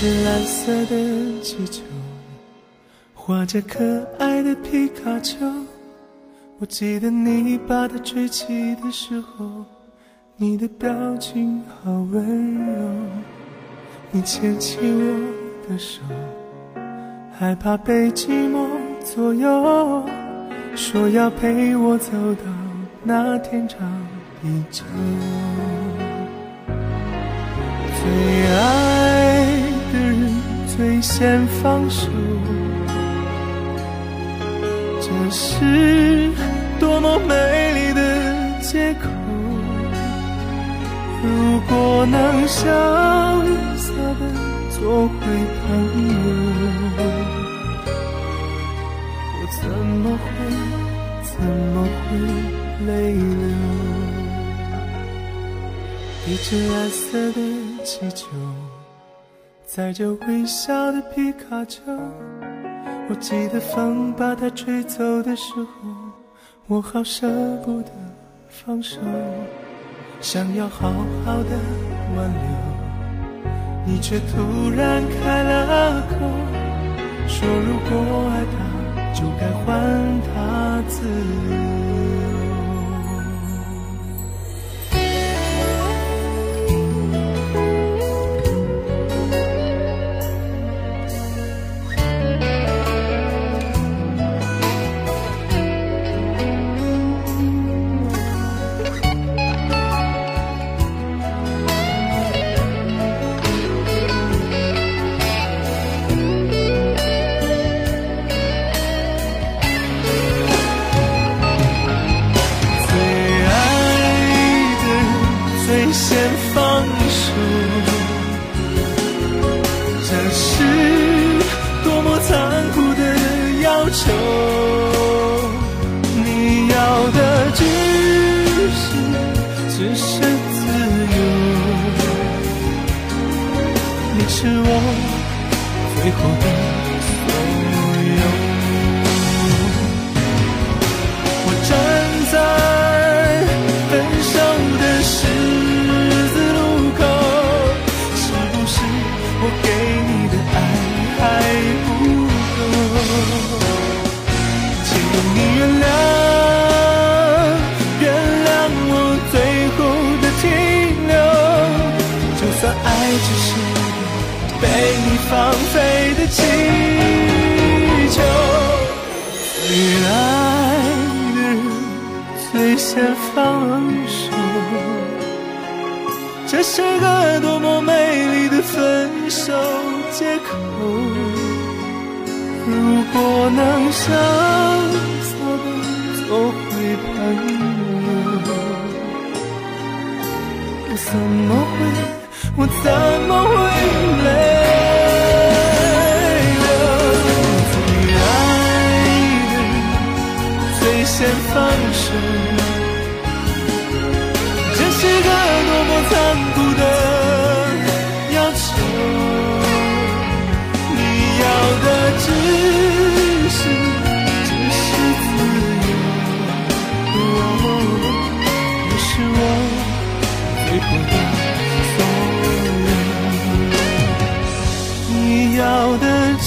只蓝色的气球，画着可爱的皮卡丘。我记得你把它吹起的时候，你的表情好温柔。你牵起我的手，害怕被寂寞左右，说要陪我走到那天长地久。最先放手，这是多么美丽的借口。如果能潇洒的做回朋友，我怎么会，怎么会泪流？一只蓝色的气球，载着微笑的皮卡丘。我记得风把它吹走的时候，我好舍不得放手，想要好好的挽留，你却突然开了口，说如果爱他，就该还他先放手这是多么残酷的要求你要的只是只是自由。你是我最后的只是被你放飞的气球，最爱的人最先放手，这是个多么美丽的分手借口。如果能潇洒的做回朋友，我怎么会，我怎么会累？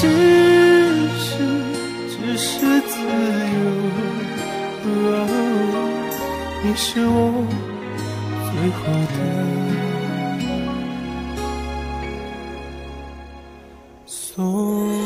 只是，只是自由。你是我最后的所。